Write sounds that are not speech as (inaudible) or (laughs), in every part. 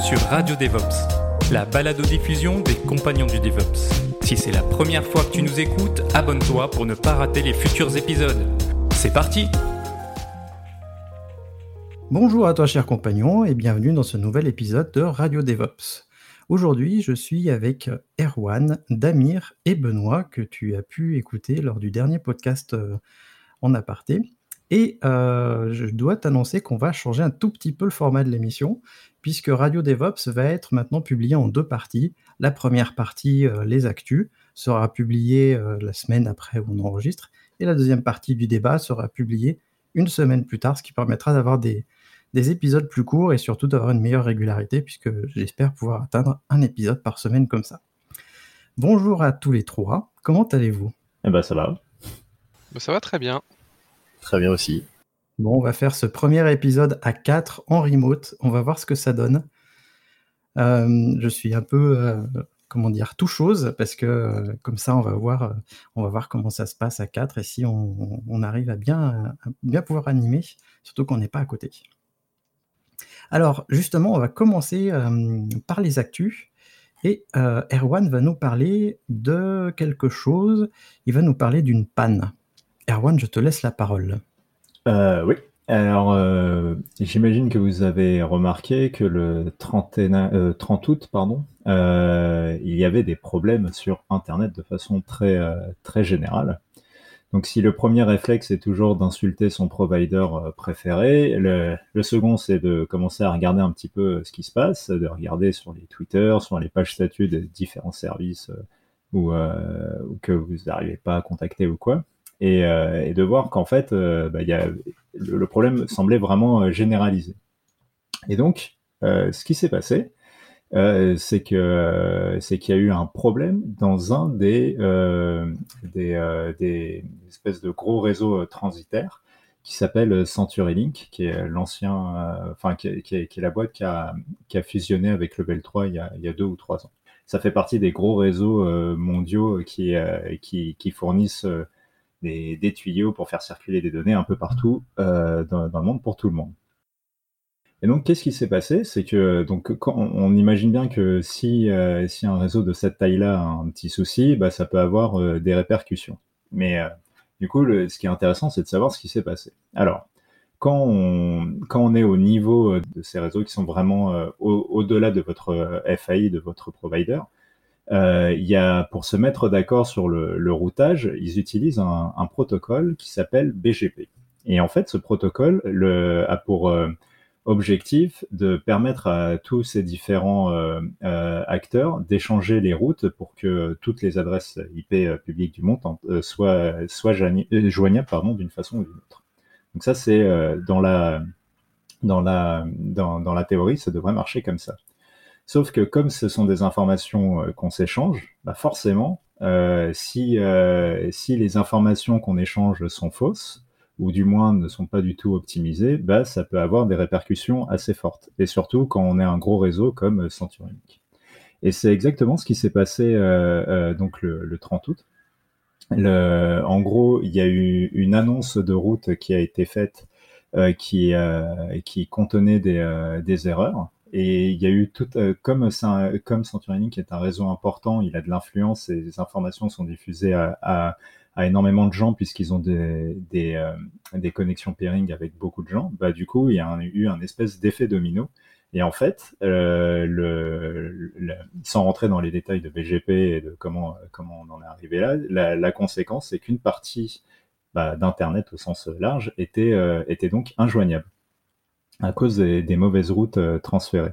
sur Radio DevOps, la balado-diffusion des compagnons du DevOps. Si c'est la première fois que tu nous écoutes, abonne-toi pour ne pas rater les futurs épisodes. C'est parti! Bonjour à toi cher compagnon et bienvenue dans ce nouvel épisode de Radio DevOps. Aujourd'hui je suis avec Erwan, Damir et Benoît que tu as pu écouter lors du dernier podcast euh, en aparté. Et euh, je dois t'annoncer qu'on va changer un tout petit peu le format de l'émission puisque Radio DevOps va être maintenant publié en deux parties. La première partie, euh, les actus, sera publiée la semaine après où on enregistre et la deuxième partie du débat sera publiée une semaine plus tard, ce qui permettra d'avoir des, des épisodes plus courts et surtout d'avoir une meilleure régularité puisque j'espère pouvoir atteindre un épisode par semaine comme ça. Bonjour à tous les trois, comment allez-vous? Eh ben ça va. Bah, ça va très bien. Très bien aussi. Bon, on va faire ce premier épisode à 4 en remote, on va voir ce que ça donne. Euh, je suis un peu, euh, comment dire, tout chose parce que euh, comme ça on va voir, comment ça se passe à 4 et si on, arrive à bien, bien pouvoir animer, surtout qu'on n'est pas à côté. Alors justement, on va commencer par les actus. Et Erwan va nous parler de quelque chose. Il va nous parler d'une panne. Erwan, je te laisse la parole. Euh, oui. Alors, j'imagine que vous avez remarqué que le 30 août, pardon, il y avait des problèmes sur Internet de façon très, très générale. Donc si le premier réflexe est toujours d'insulter son provider euh, préféré, le, second c'est de commencer à regarder un petit peu euh, ce qui se passe, de regarder sur les Twitter, sur les pages statuts des différents services euh, ou, que vous n'arrivez pas à contacter ou quoi, et, de voir qu'en fait bah, y a, le, problème semblait vraiment généralisé. Et donc ce qui s'est passé, euh, c'est qu'il y a eu un problème dans un des euh, euh, espèces de gros réseaux transitaires qui s'appelle CenturyLink, qui est l'ancien, qui, la boîte qui a, fusionné avec Level 3 il y, a, deux ou trois ans. Ça fait partie des gros réseaux mondiaux qui fournissent des, tuyaux pour faire circuler des données un peu partout dans, dans le monde pour tout le monde. Et donc, qu'est-ce qui s'est passé? C'est que donc quand on, imagine bien que si, euh, si un réseau de cette taille-là a un petit souci, bah, ça peut avoir euh, des répercussions. Mais euh, du coup, ce qui est intéressant, c'est de savoir ce qui s'est passé. Alors, quand on, quand on est au niveau de ces réseaux qui sont vraiment au-delà de votre FAI, de votre provider, il y a, pour se mettre d'accord sur le, routage, ils utilisent un, protocole qui s'appelle BGP. Et en fait, ce protocole le, a pour objectif de permettre à tous ces différents euh, euh, acteurs d'échanger les routes pour que toutes les adresses IP euh, publiques du monde soient, joignables pardon, d'une façon ou d'une autre. Donc ça, c'est dans, la théorie, ça devrait marcher comme ça. Sauf que comme ce sont des informations qu'on s'échange, bah forcément, si, si les informations qu'on échange sont fausses, ou du moins ne sont pas du tout optimisés, bah, ça peut avoir des répercussions assez fortes. Et surtout quand on est un gros réseau comme CenturyLink. Et c'est exactement ce qui s'est passé euh, euh, donc le, 30 août. En gros, il y a eu une annonce de route qui a été faite euh, qui, contenait des, erreurs. Et il y a eu tout, comme, ça, comme CenturyLink est un réseau important, il a de l'influence et les informations sont diffusées à, énormément de gens puisqu'ils ont euh, des, connexions pairing avec beaucoup de gens, bah, du coup, il y a eu un espèce d'effet domino. Et en fait, euh, le, sans rentrer dans les détails de BGP et de comment, comment on en est arrivé là, la, conséquence, c'est qu'une partie bah, d'Internet au sens large était, euh, était donc injoignable à cause des, des mauvaises routes euh, transférées.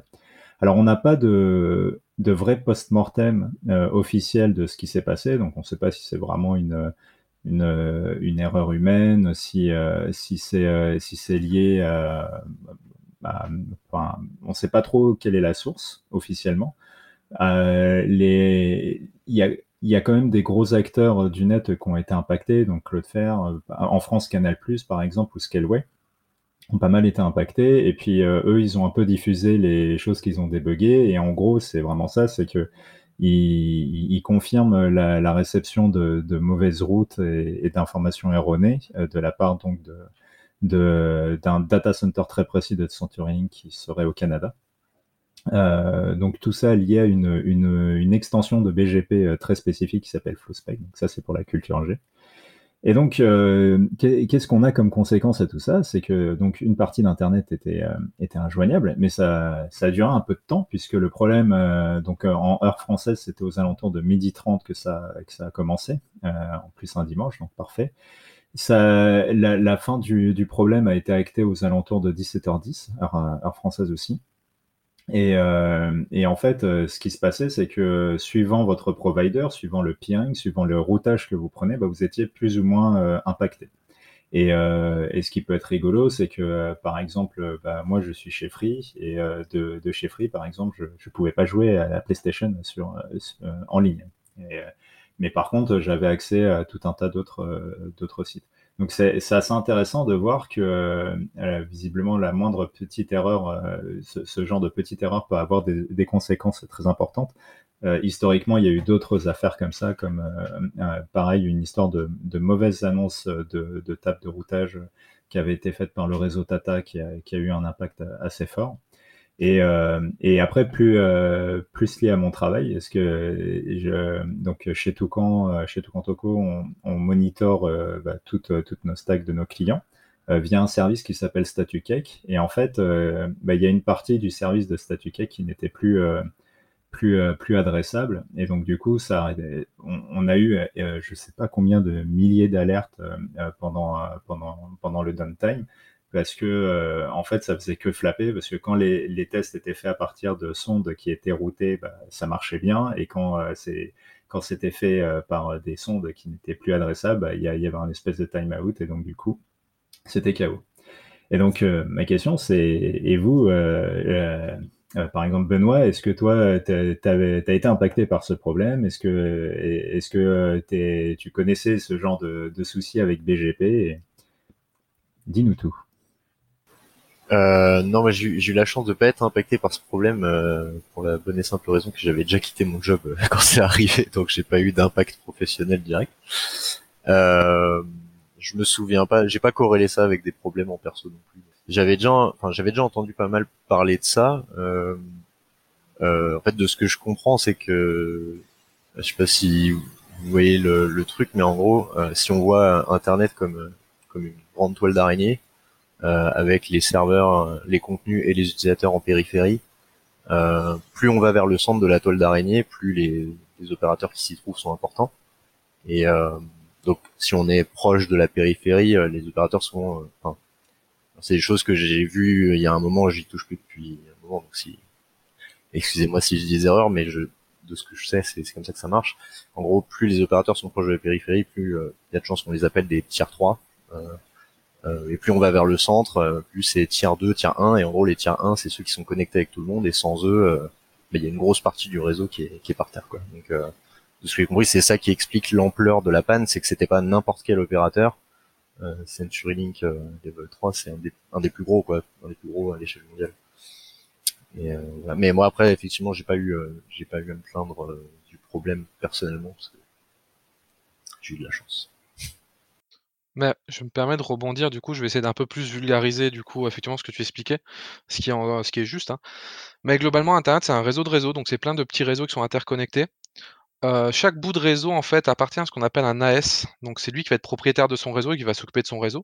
Alors, on n'a pas de, de vrai post-mortem euh, officiel de ce qui s'est passé, donc on ne sait pas si c'est vraiment une, une, une erreur humaine, si, si c'est si c'est lié à, enfin, on ne sait pas trop quelle est la source officiellement. les, il y a y a quand même des gros acteurs du net qui ont été impactés, donc Claude Fer, en France Canal+, par exemple, ou Scaleway, ont pas mal été impactés. Et puis euh, eux, ils ont un peu diffusé les choses qu'ils ont débuguées. Et en gros, c'est vraiment ça, c'est que ils, confirment la, réception de, mauvaises routes et, d'informations erronées euh, de la part donc de d'un data center très précis de Centuring qui serait au Canada. Euh, donc tout ça lié à une, une, extension de BGP très spécifique qui s'appelle FlowSpec. Donc ça c'est pour la culture G. Et donc, euh, qu'est-ce qu'on a comme conséquence à tout ça? C'est que donc une partie d'Internet était, euh, était injoignable, mais ça, ça a duré un peu de temps puisque le problème, euh, donc en heure française, c'était aux alentours de midi 30 que ça, a commencé, en plus un dimanche, donc parfait. La, fin du, problème a été actée aux alentours de 17h10, heure, heure française aussi. Et, euh, et, en fait, euh, ce qui se passait, c'est que suivant votre provider, suivant le peering, suivant le routage que vous prenez, bah, vous étiez plus ou moins euh, impacté. Et, euh, et, ce qui peut être rigolo, c'est que euh, par exemple, bah, moi je suis chez Free et de, de, chez Free, par exemple, je ne pouvais pas jouer à la PlayStation sur, en ligne. Mais par contre, j'avais accès à tout un tas d'autres sites. Donc c'est assez intéressant de voir que euh, visiblement la moindre petite erreur, euh, ce, genre de petite erreur peut avoir des, conséquences très importantes. Euh, historiquement, il y a eu d'autres affaires comme ça, comme pareil une histoire de, de mauvaises annonces de, de table de routage qui avait été faite par le réseau Tata, qui a, qui a eu un impact assez fort. Et, euh, et après, plus, euh, plus lié à mon travail, est-ce que je, donc chez Toucan, euh, chez Toucan Toco, on, on monitore euh, bah, toutes, toutes nos stacks de nos clients euh, via un service qui s'appelle StatuCake. Et en fait, bah, il y a une partie du service de StatuCake qui n'était plus plus, plus adressable. Et donc, du coup, ça, on, a eu, je sais pas combien de milliers d'alertes pendant, pendant, pendant le downtime parce que euh, en fait ça faisait que flapper parce que quand les, les, tests étaient faits à partir de sondes qui étaient routées bah, ça marchait bien. Et quand euh, c'est quand c'était fait euh, par des sondes qui n'étaient plus adressables bah, il y, avait un espèce de time out et donc du coup c'était chaos et donc ma question c'est et vous par exemple Benoît est-ce que toi tu as, été impacté par ce problème? Est-ce que est-ce que tu connaissais ce genre de, de soucis avec BGP Dis-nous tout. Euh, non, mais j'ai eu la chance de pas être impacté par ce problème euh, pour la bonne et simple raison que j'avais déjà quitté mon job euh, (laughs) quand c'est arrivé, donc j'ai pas eu d'impact professionnel direct. Euh, je me souviens pas, j'ai pas corrélé ça avec des problèmes en perso non plus. J'avais déjà, enfin j'avais déjà entendu pas mal parler de ça. Euh, en fait, de ce que je comprends, c'est que je sais pas si vous voyez le, le truc, mais en gros, si on voit Internet comme comme une grande toile d'araignée euh, avec les serveurs, euh, les contenus et les utilisateurs en périphérie. Euh, plus on va vers le centre de la toile d'araignée, plus les, les, opérateurs qui s'y trouvent sont importants. Et donc, si on est proche de la périphérie, les opérateurs sont, enfin, c'est des choses que j'ai vues il y a un moment, j'y touche plus depuis un moment, donc si, excusez-moi si je dis des erreurs, mais je, de ce que je sais, c'est comme ça que ça marche. En gros, plus les opérateurs sont proches de la périphérie, plus il y a de chances qu'on les appelle des tiers 3. Euh, euh, et plus on va vers le centre, euh, plus c'est tiers 2, tiers 1, et en gros les tiers 1 c'est ceux qui sont connectés avec tout le monde, et sans eux, euh, il y a une grosse partie du réseau qui est, qui est par terre. Quoi. Donc de ce que j'ai compris, c'est ça qui explique l'ampleur de la panne, c'est que c'était pas n'importe quel opérateur. Euh, CenturyLink euh, Level 3, c'est un des, un des plus gros, quoi, un des plus gros à l'échelle mondiale. Et, euh, Mais moi après, effectivement, j'ai pas eu, j'ai pas eu à me plaindre du problème personnellement parce que j'ai eu de la chance. Mais je me permets de rebondir, du coup, je vais essayer d'un peu plus vulgariser, du coup, effectivement, ce que tu expliquais, ce qui est, juste. Hein. Mais globalement, Internet, c'est un réseau de réseaux, donc c'est plein de petits réseaux qui sont interconnectés. Euh, chaque bout de réseau, en fait, appartient à ce qu'on appelle un AS. Donc, c'est lui qui va être propriétaire de son réseau et qui va s'occuper de son réseau.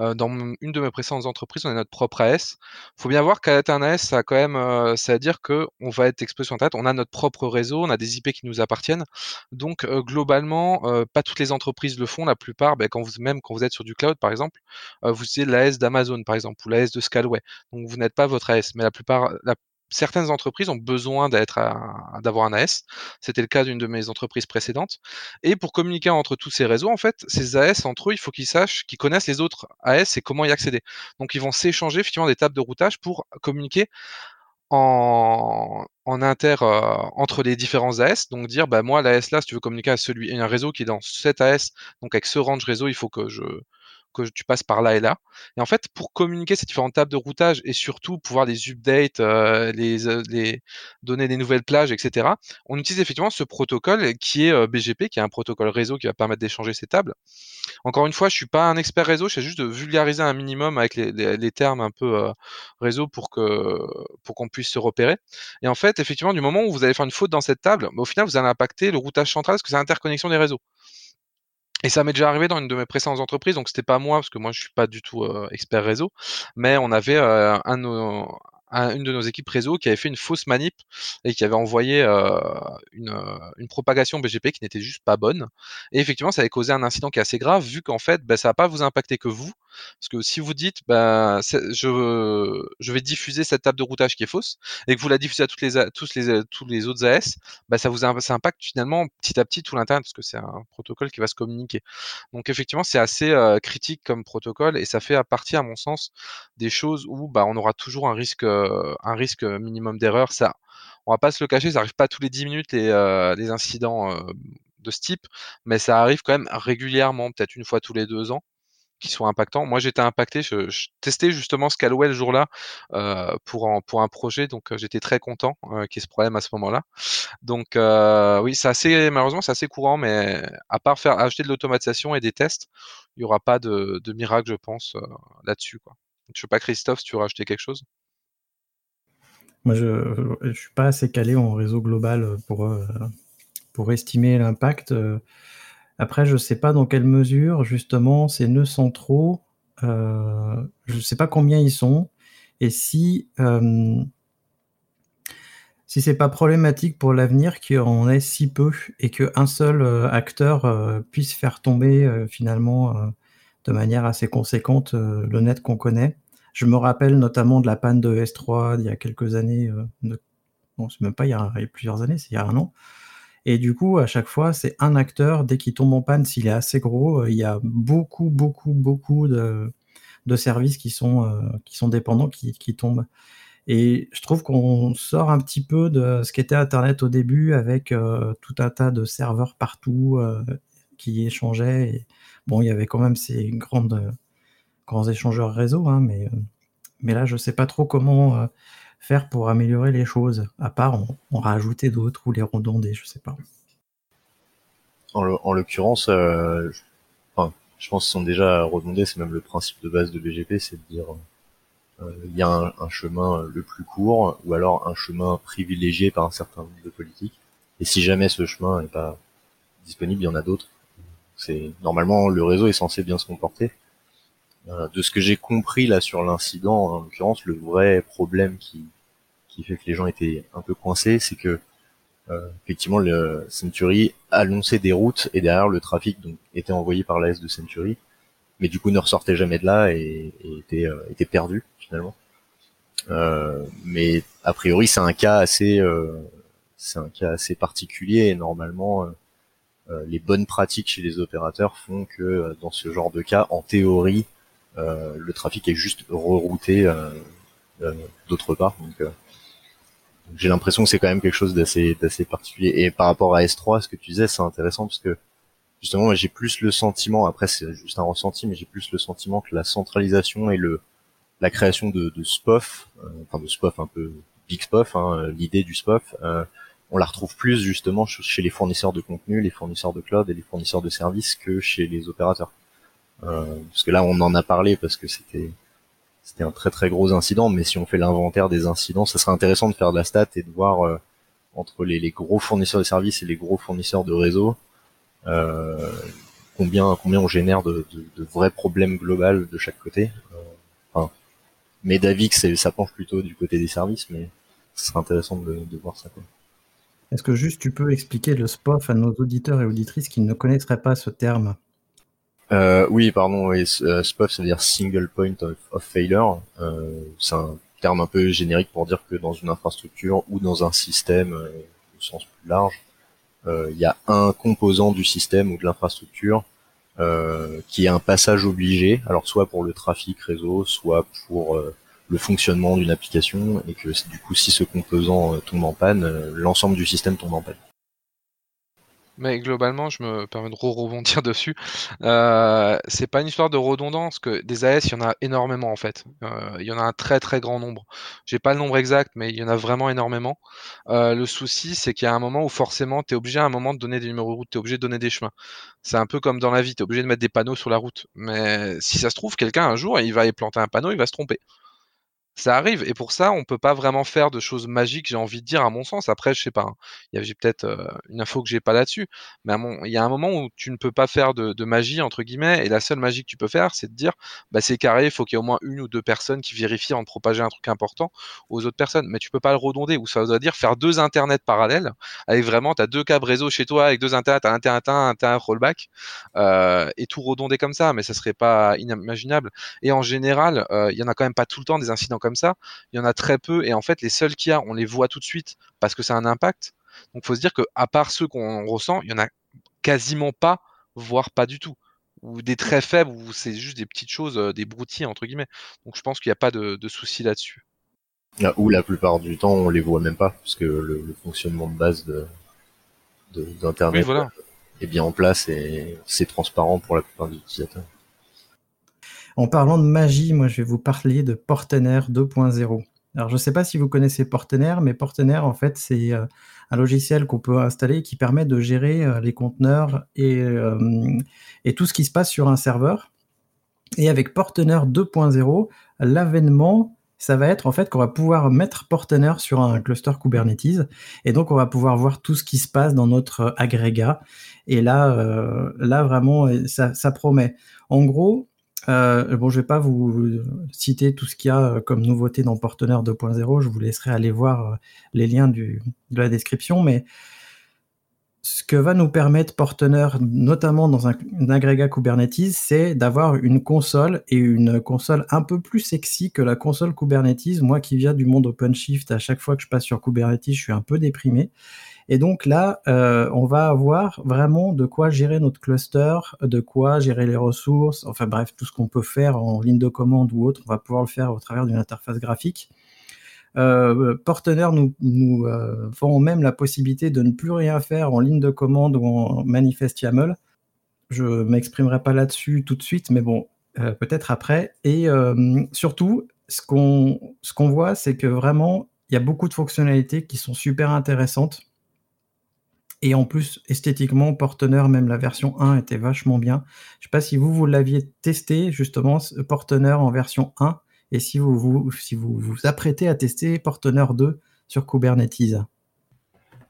Euh, dans une de mes précédentes entreprises, on a notre propre AS. Il faut bien voir qu'être un AS, ça quand même, euh, c'est à dire qu'on va être exposé sur Internet. On a notre propre réseau, on a des IP qui nous appartiennent. Donc, globalement, pas toutes les entreprises le font. La plupart, ben, quand vous, même quand vous êtes sur du cloud, par exemple, vous utilisez l'AS d'Amazon, par exemple, ou l'AS de Scalway. Donc, vous n'êtes pas votre AS. Mais la plupart, la certaines entreprises ont besoin d'avoir un AS. C'était le cas d'une de mes entreprises précédentes. Et pour communiquer entre tous ces réseaux, en fait, ces AS entre eux, il faut qu'ils sachent, qu'ils connaissent les autres AS et comment y accéder. Donc ils vont s'échanger effectivement des tables de routage pour communiquer en, en inter euh, entre les différents AS, donc dire bah moi l'AS là si tu veux communiquer à celui un réseau qui est dans cet AS, donc avec ce range réseau, il faut que je que tu passes par là et là. Et en fait, pour communiquer ces différentes tables de routage et surtout pouvoir les update, euh, euh, les, donner des nouvelles plages, etc., on utilise effectivement ce protocole qui est euh, BGP, qui est un protocole réseau qui va permettre d'échanger ces tables. Encore une fois, je suis pas un expert réseau, je juste de vulgariser un minimum avec les, termes un peu réseau pour pour qu'on puisse se repérer. Et en fait, effectivement, du moment où vous allez faire une faute dans cette table, au final, vous allez impacter le routage central parce que c'est l'interconnexion des réseaux. Et ça m'est déjà arrivé dans une de mes précédentes entreprises, donc c'était pas moi parce que moi je suis pas du tout euh, expert réseau, mais on avait euh, un, une de nos équipes réseau qui avait fait une fausse manip et qui avait envoyé euh, une, euh, une, propagation BGP qui n'était juste pas bonne. Et effectivement, ça avait causé un incident qui est assez grave, vu qu'en fait, bah, ça va pas vous impacter que vous. Parce que si vous dites, bah, je, je vais diffuser cette table de routage qui est fausse, et que vous la diffusez à toutes les, tous, les, tous les autres AS, bah, ça vous ça impacte finalement petit à petit tout l'Internet, parce que c'est un protocole qui va se communiquer. Donc effectivement, c'est assez euh, critique comme protocole, et ça fait à partir, à mon sens, des choses où bah, on aura toujours un risque un risque minimum d'erreur. Ça, on va pas se le cacher, ça arrive pas tous les 10 minutes les, euh, incidents euh, de ce type, mais ça arrive quand même régulièrement, peut-être une fois tous les deux ans qui sont impactants. Moi, j'étais impacté. Je, testais justement Scalwell le jour-là euh, pour, pour un projet, donc j'étais très content euh, qu'il y ait ce problème à ce moment-là. Donc euh, oui, c'est assez malheureusement c'est assez courant, mais à part faire ajouter de l'automatisation et des tests, il n'y aura pas de, miracle, je pense, là-dessus. Je sais pas, Christophe, si tu veux rajouter quelque chose? Moi, je ne suis pas assez calé en réseau global pour, euh, pour estimer l'impact. Après, je ne sais pas dans quelle mesure, justement, ces nœuds centraux, euh, je ne sais pas combien ils sont, et si, euh, si c'est pas problématique pour l'avenir qu'il en ait si peu et qu'un seul acteur puisse faire tomber finalement de manière assez conséquente le net qu'on connaît. Je me rappelle notamment de la panne de S3 il y a quelques années, euh, bon, c'est même pas il y, a, plusieurs années, c'est il y a un an. Et du coup, à chaque fois, c'est un acteur, dès qu'il tombe en panne, s'il est assez gros, euh, il y a beaucoup, beaucoup, beaucoup de, de services qui sont, euh, qui sont dépendants, qui, qui, tombent. Et je trouve qu'on sort un petit peu de ce qu'était Internet au début, avec tout un tas de serveurs partout qui échangeaient. Bon, il y avait quand même ces grandes échangeurs réseau, hein, mais, euh, mais là, je sais pas trop comment euh, faire pour améliorer les choses, à part en, rajouter d'autres ou les redonder, je sais pas. En l'occurrence, euh, je, pense qu'ils sont déjà redondés, c'est même le principe de base de BGP, c'est de dire il y a un, chemin le plus court ou alors un chemin privilégié par un certain nombre de politiques. Et si jamais ce chemin n'est pas disponible, il y en a d'autres. C'est normalement le réseau est censé bien se comporter. Euh, de ce que j'ai compris là sur l'incident, en l'occurrence, le vrai problème qui, qui fait que les gens étaient un peu coincés, c'est que euh, effectivement le Century annonçait des routes et derrière le trafic donc était envoyé par l'AS de Century, mais du coup ne ressortait jamais de là et, était, euh, était perdu finalement. Mais a priori c'est un cas assez c'est un cas assez particulier et normalement les bonnes pratiques chez les opérateurs font que dans ce genre de cas, en théorie, le trafic est juste rerouté euh, euh, d'autre part. Donc, j'ai l'impression que c'est quand même quelque chose d'assez d'assez particulier. Et par rapport à S3, ce que tu disais, c'est intéressant parce que justement, j'ai plus le sentiment, après c'est juste un ressenti, mais j'ai plus le sentiment que la centralisation et le la création de, de SPOF, enfin de SPOF un peu big SPOF, hein, l'idée du SPOF, euh, on la retrouve plus justement chez les fournisseurs de contenu, les fournisseurs de cloud et les fournisseurs de services que chez les opérateurs. Euh, parce que là, on en a parlé parce que c'était c'était un très très gros incident, mais si on fait l'inventaire des incidents, ça serait intéressant de faire de la stat et de voir euh, entre les, les, gros fournisseurs de services et les gros fournisseurs de réseau euh, combien combien on génère de, de, de, vrais problèmes globaux de chaque côté. Euh, enfin, mais Davix, ça penche plutôt du côté des services, mais ce serait intéressant de, de voir ça. Est-ce que juste tu peux expliquer le SPOF à nos auditeurs et auditrices qui ne connaîtraient pas ce terme? Euh, oui, pardon, oui, euh, SPOF, ça veut dire Single Point of, Failure. Euh, c'est un terme un peu générique pour dire que dans une infrastructure ou dans un système au sens plus large, il y a un composant du système ou de l'infrastructure qui est un passage obligé, alors soit pour le trafic réseau, soit pour le fonctionnement d'une application, et que du coup, si ce composant tombe en panne, l'ensemble du système tombe en panne. Mais globalement, je me permets de rebondir (laughs) dessus. Euh, c'est pas une histoire de redondance, que des AS, il y en a énormément en fait. Euh, il y en a un très très grand nombre. J'ai pas le nombre exact, mais il y en a vraiment énormément. Euh, le souci, c'est qu'il y a un moment où forcément, tu es obligé à un moment de donner des numéros de route, tu obligé de donner des chemins. C'est un peu comme dans la vie, tu es obligé de mettre des panneaux sur la route. Mais si ça se trouve, quelqu'un un jour, il va y planter un panneau, il va se tromper. Ça arrive et pour ça, on peut pas vraiment faire de choses magiques, j'ai envie de dire à mon sens. Après, je sais pas, hein, j'ai peut-être, une info que j'ai pas là-dessus, mais il y a un moment où tu ne peux pas faire de «magie» entre guillemets et la seule magie que tu peux faire, c'est de dire: «Bah, c'est carré, il faut qu'il y ait au moins une ou deux personnes qui vérifient de propager un truc important aux autres personnes». Mais tu peux pas le redonder ou ça veut dire faire deux internets parallèles avec vraiment tu as 2 câbles réseau chez toi avec deux internets, as internet 1, internet rollback, et tout redonder comme ça, mais ça serait pas inimaginable et en général, il y en a quand même pas tout le temps des incidents comme ça. Il y en a très peu et en fait les seuls qu'il y a, on les voit tout de suite parce que ça a un impact. Donc faut se dire que à part ceux qu'on ressent, il y en a quasiment pas, voire pas du tout, ou des très faibles où c'est juste des petites choses, euh, des broutilles entre guillemets. Donc je pense qu'il n'y a pas de, de souci là-dessus. Ah, ou la plupart du temps on les voit même pas parce que le, fonctionnement de base de d'internet est bien en place et c'est transparent pour la plupart des utilisateurs. En parlant de magie, moi je vais vous parler de Portenaire 2.0. Alors je ne sais pas si vous connaissez Portenaire, mais Portenaire en fait c'est euh, un logiciel qu'on peut installer qui permet de gérer euh, les conteneurs euh, et, tout ce qui se passe sur un serveur. Et avec Portenaire 2.0, l'avènement, ça va être en fait qu'on va pouvoir mettre Portenaire sur un cluster Kubernetes et donc on va pouvoir voir tout ce qui se passe dans notre agrégat. Et là, là vraiment, ça promet. En gros, euh, bon, je vais pas vous citer tout ce qu'il y a euh, comme nouveauté dans Portenaire 2.0. Je vous laisserai aller voir euh, les liens de la description. Mais ce que va nous permettre Portenaire, notamment dans un, agrégat Kubernetes, c'est d'avoir une console et une console un peu plus sexy que la console Kubernetes. Moi qui viens du monde OpenShift, à chaque fois que je passe sur Kubernetes, je suis un peu déprimé. Et donc là, euh, on va avoir vraiment de quoi gérer notre cluster, de quoi gérer les ressources, enfin bref, tout ce qu'on peut faire en ligne de commande ou autre, on va pouvoir le faire au travers d'une interface graphique. Euh, nous, nous euh, même la possibilité de ne plus rien faire en ligne de commande ou en manifest YAML. Je m'exprimerai pas là-dessus tout de suite, mais bon, euh, peut-être après. Et euh, surtout, ce qu'on ce qu'on voit, c'est que vraiment, il y a beaucoup de fonctionnalités qui sont super intéressantes et en plus, esthétiquement, Portener, même la version 1 était vachement bien. Je ne sais pas si vous, vous l'aviez testé, justement, Portener en version 1, et si vous vous, si vous, vous apprêtez à tester Portener 2 sur Kubernetes?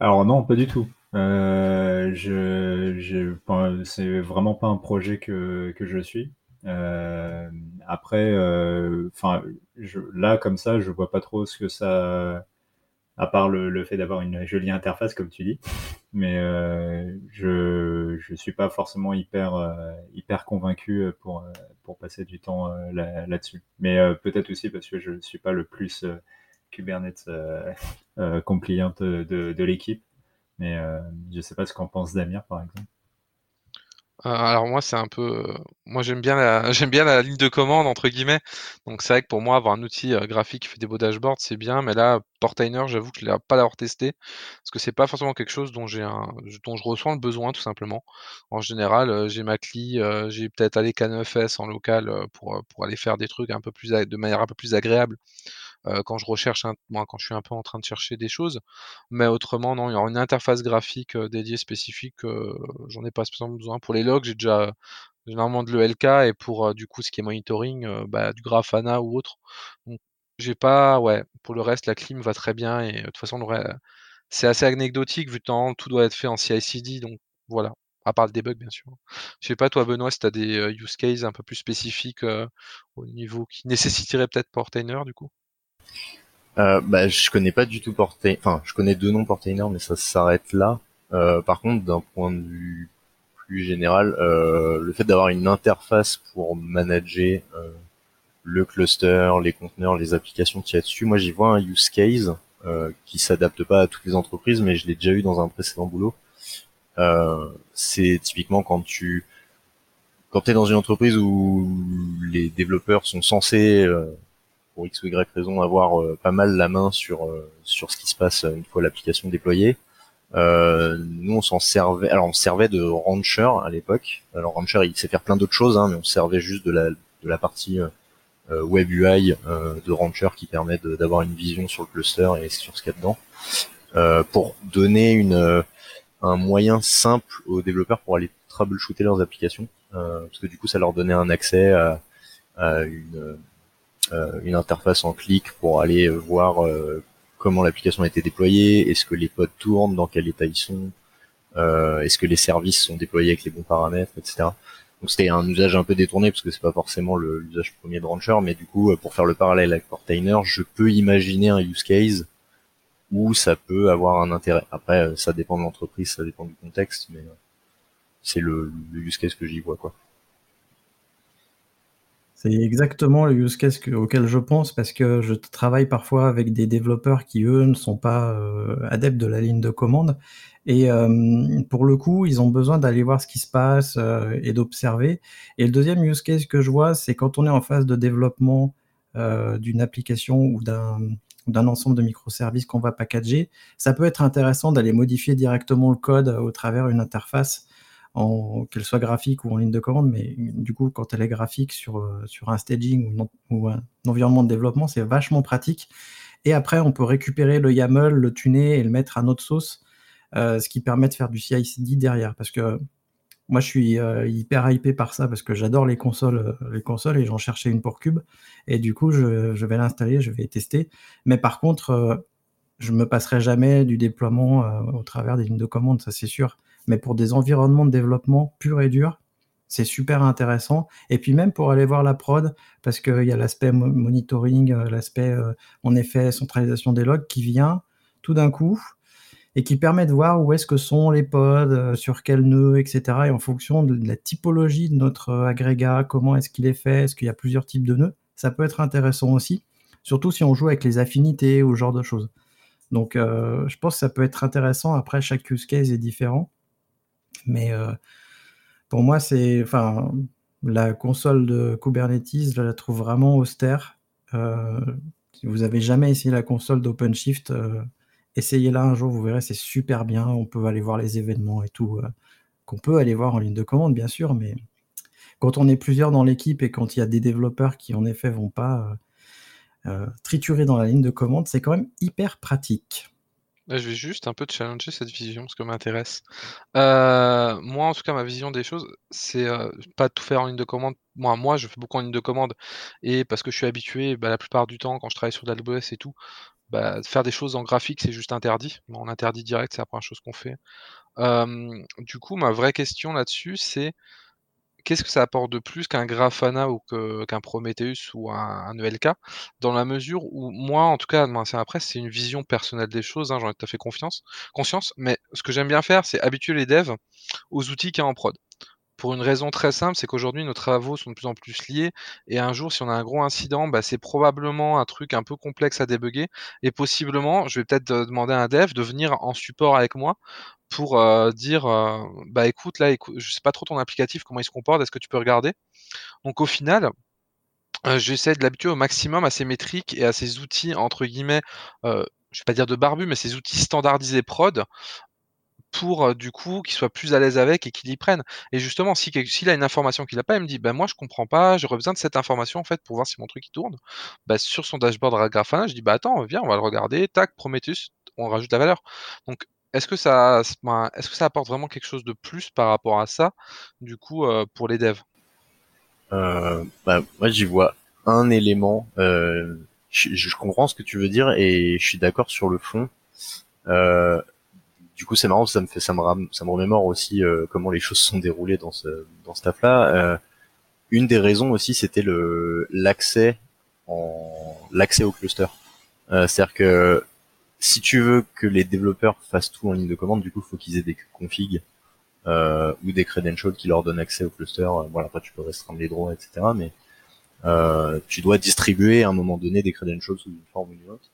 Alors non, pas du tout. Euh, je, c'est vraiment pas un projet que, je suis. Euh, après, euh, là comme ça, je vois pas trop ce que ça, à part le, fait d'avoir une jolie interface, comme tu dis. Mais euh, je ne suis pas forcément hyper, euh, hyper convaincu pour, euh, pour passer du temps là-dessus. Mais peut-être aussi parce que je ne suis pas le plus Kubernetes (laughs) compliant de, de l'équipe. Mais je ne sais pas ce qu'en pense Damir, par exemple. Euh, alors moi c'est un peu, euh, moi j'aime bien la (laughs) j'aime bien la ligne de commande entre guillemets. Donc c'est vrai que pour moi avoir un outil, euh, graphique qui fait des beaux dashboards, c'est bien, mais là Portainer j'avoue que je l'ai pas l'avoir testé, parce que c'est pas forcément quelque chose dont j'ai dont je ressens le besoin tout simplement. En général, j'ai ma CLI, j'ai peut-être allé K9S en local, pour, aller faire des trucs un peu plus de manière un peu plus agréable. Quand je recherche un, quand je suis un peu en train de chercher des choses. Mais autrement, non, il y aura une interface graphique dédiée spécifique. J'en ai pas besoin. Pour les j'ai déjà généralement de l'ELK et pour du coup ce qui est monitoring, bah, du Grafana ou autre. Donc j'ai pas, ouais, pour le reste, la clim va très bien et de toute façon, c'est assez anecdotique vu que tout doit être fait en CI/CD, donc voilà. À part le debug, bien sûr. Je sais pas, toi, Benoît, si tu as des use cases un peu plus spécifiques au niveau qui nécessiterait peut-être Portainer, du coup? Euh, bah, je connais pas du tout Portainer, enfin, je connais deux noms Portainer, mais ça s'arrête là. Euh, par contre, d'un point de vue plus général, euh, le fait d'avoir une interface pour manager le cluster, les conteneurs, les applications qu'il y a dessus. Moi, j'y vois un use case euh, qui s'adapte pas à toutes les entreprises, mais je l'ai déjà eu dans un précédent boulot. Euh, c'est typiquement quand tu quand es dans une entreprise où les développeurs sont censés euh, pour x ou y raison avoir euh, pas mal la main sur euh, sur ce qui se passe une fois l'application déployée. Nous on s'en servait alors on servait de Rancher à l'époque. Alors Rancher il sait faire plein d'autres choses hein, mais on servait juste de la de la partie web UI de Rancher qui permet d'avoir une vision sur le cluster et sur ce qu'il y a dedans. pour donner une un moyen simple aux développeurs pour aller troubleshooter leurs applications. Euh, parce que du coup ça leur donnait un accès à, une, euh, une interface en clic pour aller voir euh, comment l'application a été déployée, est-ce que les pods tournent, dans quel état ils sont, est-ce que les services sont déployés avec les bons paramètres, etc. Donc c'était un usage un peu détourné parce que c'est pas forcément l'usage premier de Rancher, mais du coup pour faire le parallèle avec Portainer, je peux imaginer un use case où ça peut avoir un intérêt. Après ça dépend de l'entreprise, ça dépend du contexte, mais c'est le, use case que j'y vois quoi. C'est exactement le use case auquel je pense parce que je travaille parfois avec des développeurs qui eux ne sont pas euh, adeptes de la ligne de commande et euh, pour le coup ils ont besoin d'aller voir ce qui se passe euh, et d'observer. Et le deuxième use case que je vois c'est quand on est en phase de développement d'une application ou d'un ensemble de microservices qu'on va packager, ça peut être intéressant d'aller modifier directement le code au travers d'une interface qu'elle soit graphique ou en ligne de commande, mais du coup, quand elle est graphique sur, euh, sur un staging ou, un environnement de développement, c'est vachement pratique. Et après, on peut récupérer le YAML, le tuner et le mettre à notre sauce, euh, ce qui permet de faire du CI/CD derrière. Parce que moi, je suis euh, hyper hypé par ça parce que j'adore les consoles, les consoles et j'en cherchais une pour Cube. Et du coup, je, vais l'installer, je vais tester. Mais par contre, je me passerai jamais du déploiement au travers des lignes de commande, ça c'est sûr mais pour des environnements de développement purs et durs, c'est super intéressant. Et puis même pour aller voir la prod, parce qu'il y a l'aspect monitoring, euh, l'aspect, euh, en effet, centralisation des logs qui vient tout d'un coup et qui permet de voir où est-ce que sont les pods, euh, sur quel nœud, etc. Et en fonction de la typologie de notre agrégat, comment est-ce qu'il est fait, est-ce qu'il y a plusieurs types de nœuds, ça peut être intéressant aussi, surtout si on joue avec les affinités ou ce genre de choses. Donc je pense que ça peut être intéressant. Après, chaque use case est différent. Mais euh, pour moi, c'est, enfin, la console de Kubernetes, je la trouve vraiment austère. Euh, si vous avez jamais essayé la console d'OpenShift, euh, essayez-la un jour, vous verrez, c'est super bien. On peut aller voir les événements et tout, qu'on peut aller voir en ligne de commande, bien sûr, mais quand on est plusieurs dans l'équipe et quand il y a des développeurs qui, en effet, vont pas triturer dans la ligne de commande, c'est quand même hyper pratique. Bah, je vais juste un peu challenger cette vision, parce que m'intéresse. Euh, moi, en tout cas, ma vision des choses, c'est euh, pas tout faire en ligne de commande. Moi, moi, je fais beaucoup en ligne de commande, et parce que je suis habitué, bah, la plupart du temps, quand je travaille sur l'AWS et tout, bah, faire des choses en graphique, c'est juste interdit. On interdit direct, c'est la première chose qu'on fait. du coup, ma vraie question là-dessus, c'est qu'est-ce que ça apporte de plus qu'un Grafana ou qu'un Prometheus ou un, ELK dans la mesure où moi, en tout cas, c'est après, c'est une vision personnelle des choses, hein, j'en ai tout à fait confiance, conscience, mais ce que j'aime bien faire, c'est habituer les devs aux outils qu'il y a en prod. Pour une raison très simple, c'est qu'aujourd'hui nos travaux sont de plus en plus liés et un jour, si on a un gros incident, bah, c'est probablement un truc un peu complexe à débugger et possiblement, je vais peut-être euh, demander à un dev de venir en support avec moi pour euh, dire euh, bah écoute là écoute, je sais pas trop ton applicatif comment il se comporte est-ce que tu peux regarder? Donc au final j'essaie de l'habituer au maximum à ces métriques et à ces outils entre guillemets je vais pas dire de barbu mais ces outils standardisés prod pour du coup qu'il soit plus à l'aise avec et qu'il y prenne. Et justement, si s'il a une information qu'il n'a pas, il me dit ben moi je comprends pas, j'aurais besoin de cette information en fait pour voir si mon truc tourne. Bah, sur son dashboard Grafana, je dis bah attends, viens, on va le regarder, tac, Prometheus, on rajoute la valeur. Donc est-ce que ça, est-ce que ça apporte vraiment quelque chose de plus par rapport à ça, du coup, euh, pour les devs? Euh, bah, Moi, j'y vois un élément. Euh, je, comprends ce que tu veux dire et je suis d'accord sur le fond. Du coup, c'est marrant, ça me fait, ça me, ça me remémore aussi comment les choses sont déroulées dans ce dans ce taf-là. une des raisons aussi, c'était le l'accès en l'accès au cluster. C'est-à-dire que si tu veux que les développeurs fassent tout en ligne de commande, du coup, il faut qu'ils aient des configs euh, ou des credentials qui leur donnent accès au cluster. Euh, voilà, après, tu peux restreindre les droits, etc. Mais euh, tu dois distribuer à un moment donné des credentials sous une forme ou une autre.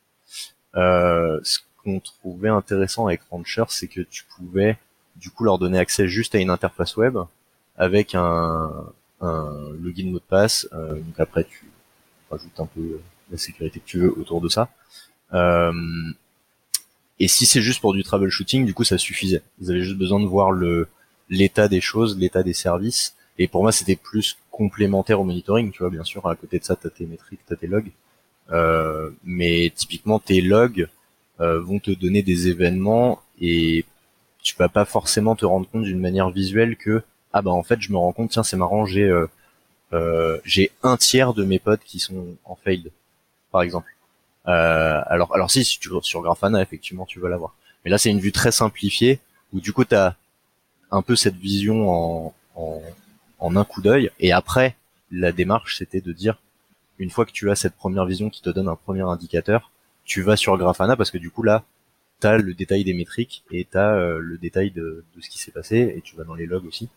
Euh, ce qu'on trouvait intéressant avec Rancher, c'est que tu pouvais du coup leur donner accès juste à une interface web avec un, login mot de passe. Euh, donc après tu rajoutes un peu la sécurité que tu veux autour de ça. Euh, et si c'est juste pour du troubleshooting, du coup ça suffisait. Ils avaient juste besoin de voir le l'état des choses, l'état des services. Et pour moi c'était plus complémentaire au monitoring, tu vois, bien sûr, à côté de ça, tu as tes métriques, tu as tes logs. Euh, mais typiquement, tes logs euh, vont te donner des événements et tu vas pas forcément te rendre compte d'une manière visuelle que ah bah en fait je me rends compte tiens c'est marrant j'ai euh, euh j'ai un tiers de mes potes qui sont en failed par exemple euh, alors alors si, si tu sur Grafana effectivement tu vas l'avoir mais là c'est une vue très simplifiée où du coup tu as un peu cette vision en, en en un coup d'œil. Et après, la démarche, c'était de dire, une fois que tu as cette première vision qui te donne un premier indicateur, tu vas sur Grafana parce que du coup là, tu as le détail des métriques et tu as euh, le détail de, ce qui s'est passé et tu vas dans les logs aussi.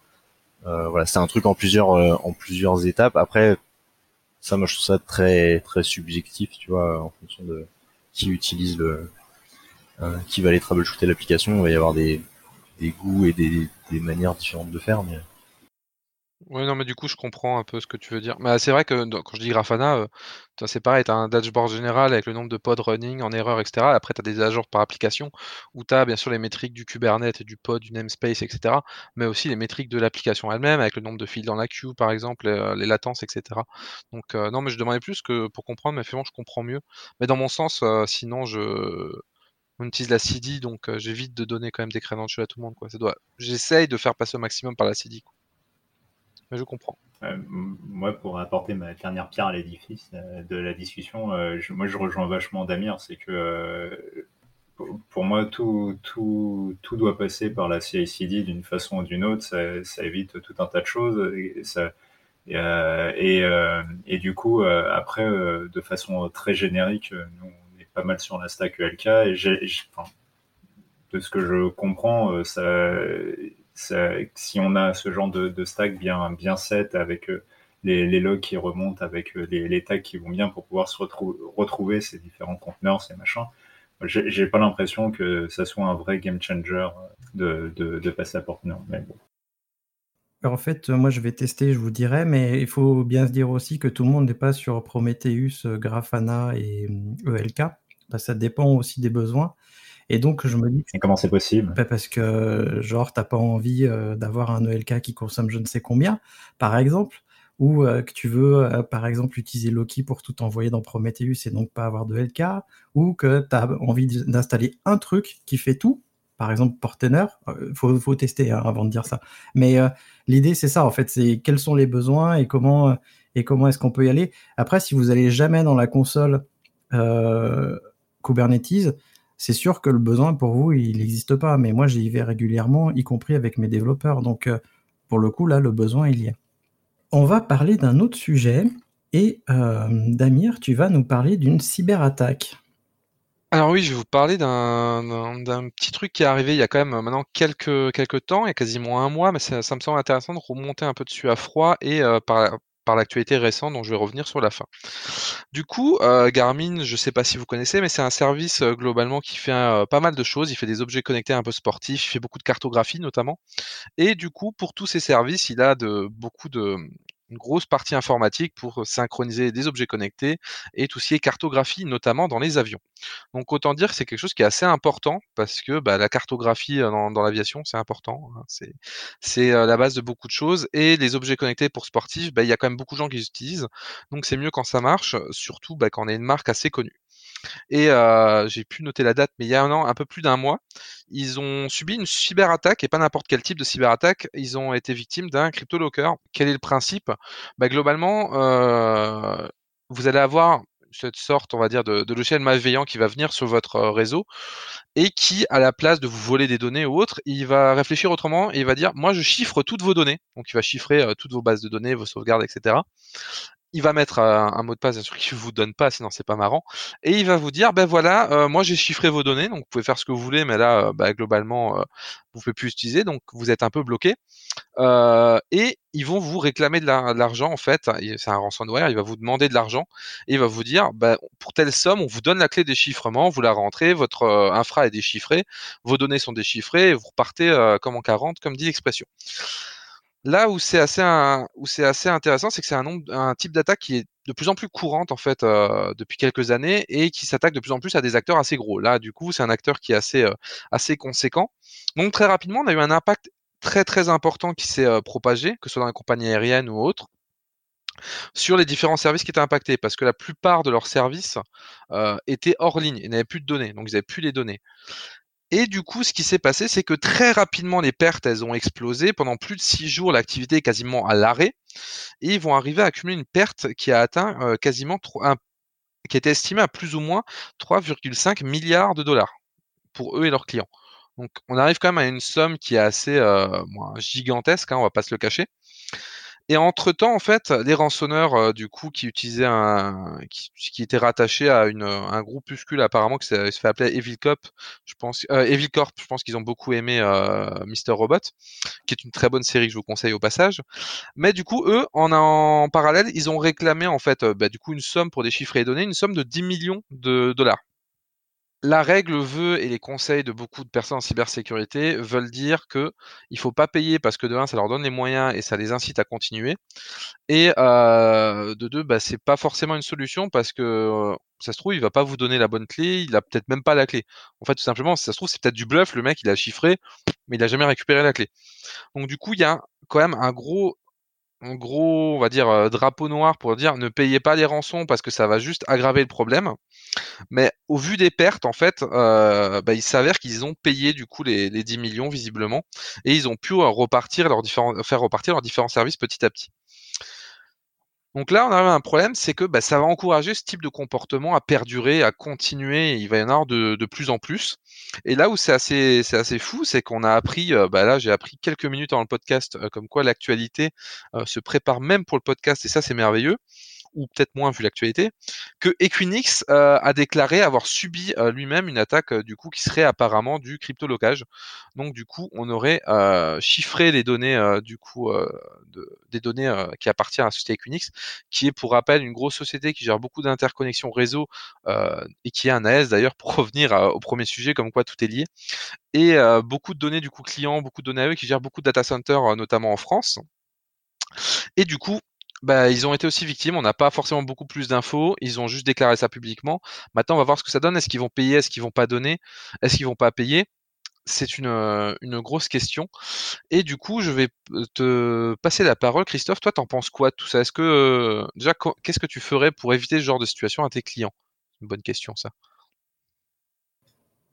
Euh, voilà, c'est un truc en plusieurs euh, en plusieurs étapes. Après, ça, moi, je trouve ça très très subjectif, tu vois, en fonction de qui utilise le, qui va aller troubleshooter l'application. Il va y avoir des des goûts et des, des manières différentes de faire, mais oui, non, mais du coup, je comprends un peu ce que tu veux dire. Mais c'est vrai que quand je dis Grafana, euh, c'est pareil, tu as un dashboard général avec le nombre de pods running en erreur, etc. Après, tu as des agents par application où tu as bien sûr les métriques du Kubernetes, du pod, du namespace, etc. Mais aussi les métriques de l'application elle-même avec le nombre de fils dans la queue, par exemple, euh, les, latences, etc. Donc, euh, non, mais je demandais plus que pour comprendre, mais finalement, je comprends mieux. Mais dans mon sens, sinon, je utilise la CD, donc j'évite de donner quand même des credentials à tout le monde. Quoi. Doit... J'essaye de faire passer au maximum par la CD. Je comprends. Euh, moi, pour apporter ma dernière pierre à l'édifice euh, de la discussion, euh, moi je rejoins vachement Damir, c'est que pour moi, tout, tout, tout, doit passer par la CICD d'une façon ou d'une autre. Ça, évite tout un tas de choses. Et, du coup, après, de façon très générique, nous, on est pas mal sur la stack ELK. Et de ce que je comprends, ça, si on a ce genre de, stack bien, bien set avec euh, les, logs qui remontent, avec euh, les, tags qui vont bien pour pouvoir se retrouver ces différents conteneurs, ces machins, j'ai pas l'impression que ça soit un vrai game changer de, de, passer à Portner. Mais En fait, moi je vais tester, je vous dirai, mais il faut bien se dire aussi que tout le monde n'est pas sur Prometheus, Grafana et ELK. Bah, ça dépend aussi des besoins. Et donc, je me dis. Et comment c'est possible? Bah, Parce que, genre, t'as pas envie euh, d'avoir un ELK qui consomme je ne sais combien, par exemple, ou euh, que tu veux, euh, par exemple, utiliser Loki pour tout envoyer dans Prometheus et donc pas avoir de LK, ou que tu as envie d'installer un truc qui fait tout, par exemple Portainer, il faut, faut, tester hein, avant de dire ça. Mais l'idée, c'est ça, en fait, c'est quels sont les besoins et comment, et comment est-ce qu'on peut y aller. Après, si vous allez jamais dans la console Kubernetes, c'est sûr que le besoin pour vous, il n'existe pas. Mais moi, j'y vais régulièrement, y compris avec mes développeurs. Donc, euh, pour le coup, là, le besoin, il y a. On va parler d'un autre sujet. Et euh, Damir, tu vas nous parler d'une cyberattaque. Alors oui, je vais vous parler d'un petit truc qui est arrivé il y a quand même maintenant quelques, quelques temps, il y a quasiment un mois, mais ça, me semble intéressant de remonter un peu dessus à froid et euh, par, par l'actualité récente dont je vais revenir sur la fin. Du coup, euh, Garmin, je ne sais pas si vous connaissez, mais c'est un service euh, globalement qui fait euh, pas mal de choses. Il fait des objets connectés un peu sportifs, il fait beaucoup de cartographie notamment. Et du coup, pour tous ces services, il a de, beaucoup de, une grosse partie informatique pour synchroniser des objets connectés et tout ce qui est cartographie, notamment dans les avions. Donc autant dire que c'est quelque chose qui est assez important parce que bah, la cartographie dans, l'aviation, c'est important. Hein. c'est la base de beaucoup de choses. Et les objets connectés pour sportifs, bah, il y a quand même beaucoup de gens qui les utilisent. Donc c'est mieux quand ça marche, surtout bah, quand on est une marque assez connue. Et euh, j'ai pu noter la date, mais il y a un an, un peu plus d'un mois, ils ont subi une cyberattaque, et pas n'importe quel type de cyberattaque, ils ont été victimes d'un crypto-locker. Quel est le principe? Bah, Globalement, euh, vous allez avoir cette sorte, on va dire, de, logiciel malveillant qui va venir sur votre euh, réseau et qui, à la place de vous voler des données ou autres, il va réfléchir autrement et il va dire, moi, je chiffre toutes vos données. Donc, il va chiffrer toutes vos bases de données, vos sauvegardes, etc il va mettre un, mot de passe, bien sûr, qu'il vous donne pas, sinon c'est pas marrant. Et il va vous dire, ben voilà, euh, moi j'ai chiffré vos données, donc vous pouvez faire ce que vous voulez, mais là, euh, bah, globalement, euh, vous pouvez plus utiliser, donc vous êtes un peu bloqué. et ils vont vous réclamer de l'argent, en fait. C'est un ransomware, il va vous demander de l'argent et il va vous dire, bah, pour telle somme, on vous donne la clé déchiffrement, vous la rentrez, votre infra est déchiffré, vos données sont déchiffrées, vous repartez comme en 40, comme dit l'expression. Là où c'est assez, intéressant, c'est que c'est un, type d'attaque qui est de plus en plus courante en fait euh, depuis quelques années et qui s'attaque de plus en plus à des acteurs assez gros. Là, du coup, c'est un acteur qui est assez, euh, conséquent. Donc très rapidement, on a eu un impact très très important qui s'est euh, propagé, que ce soit dans les compagnies aériennes ou autres sur les différents services qui étaient impactés, parce que la plupart de leurs services étaient hors ligne, ils n'avaient plus de données, donc ils n'avaient plus les données. Et du coup, ce qui s'est passé, c'est que très rapidement, les pertes, elles ont explosé. Pendant plus de six jours, l'activité est quasiment à l'arrêt. Et ils vont arriver à accumuler une perte qui a atteint euh, quasiment un, qui était estimée à plus ou moins 3,5 milliards de dollars pour eux et leurs clients. Donc, on arrive quand même à une somme qui est assez euh, gigantesque, hein, on va pas se le cacher. Et entre temps, en fait, les rançonneurs, euh, du coup, qui utilisaient un, qui, qui était rattaché à un groupuscule apparemment qui se fait appeler Evil Cop, je pense, euh, Evil Corp, je pense qu'ils ont beaucoup aimé euh, Mr Robot, qui est une très bonne série que je vous conseille au passage. Mais du coup, eux, en, parallèle, ils ont réclamé en fait, bah, du coup, une somme pour déchiffrer les données, une somme de 10 millions de dollars la règle veut et les conseils de beaucoup de personnes en cybersécurité veulent dire que il faut pas payer parce que de un ça leur donne les moyens et ça les incite à continuer. Et euh, de deux bah c'est pas forcément une solution parce que euh, ça se trouve il va pas vous donner la bonne clé il a peut-être même pas la clé. En fait tout simplement ça se trouve c'est peut-être du bluff le mec il a chiffré mais il a jamais récupéré la clé. Donc du coup il y a quand même un gros un gros, on va dire, euh, drapeau noir pour dire ne payez pas les rançons parce que ça va juste aggraver le problème. Mais au vu des pertes, en fait, euh, bah, il s'avère qu'ils ont payé du coup les, les, 10 millions visiblement et ils ont pu euh, repartir leurs différents, faire repartir leurs différents services petit à petit. Donc là, on a un problème, c'est que bah, ça va encourager ce type de comportement à perdurer, à continuer. Il va y en avoir de, de plus en plus. Et là où c'est assez, c'est assez fou, c'est qu'on a appris, euh, bah là, j'ai appris quelques minutes dans le podcast, euh, comme quoi l'actualité euh, se prépare même pour le podcast. Et ça, c'est merveilleux ou peut-être moins vu l'actualité, que Equinix euh, a déclaré avoir subi euh, lui-même une attaque euh, du coup qui serait apparemment du crypto-locage. Donc du coup, on aurait chiffré les données du coup de, des données qui appartiennent à la société Equinix, qui est pour rappel une grosse société qui gère beaucoup d'interconnexions réseau et qui est un AS d'ailleurs (laughs) pour revenir au premier sujet comme quoi tout est lié. Et beaucoup de données du coup clients, beaucoup de données à eux qui gèrent beaucoup de data centers notamment en France. Et du coup, bah, ils ont été aussi victimes. On n'a pas forcément beaucoup plus d'infos. Ils ont juste déclaré ça publiquement. Maintenant, on va voir ce que ça donne. Est-ce qu'ils vont payer Est-ce qu'ils vont pas donner Est-ce qu'ils vont pas payer? C'est une, euh, une grosse question. Et du coup, je vais te passer la parole, Christophe. Toi, t'en penses quoi de tout ça? Est-ce que euh, déjà, qu'est-ce que tu ferais pour éviter ce genre de situation à tes clients? Une bonne question, ça.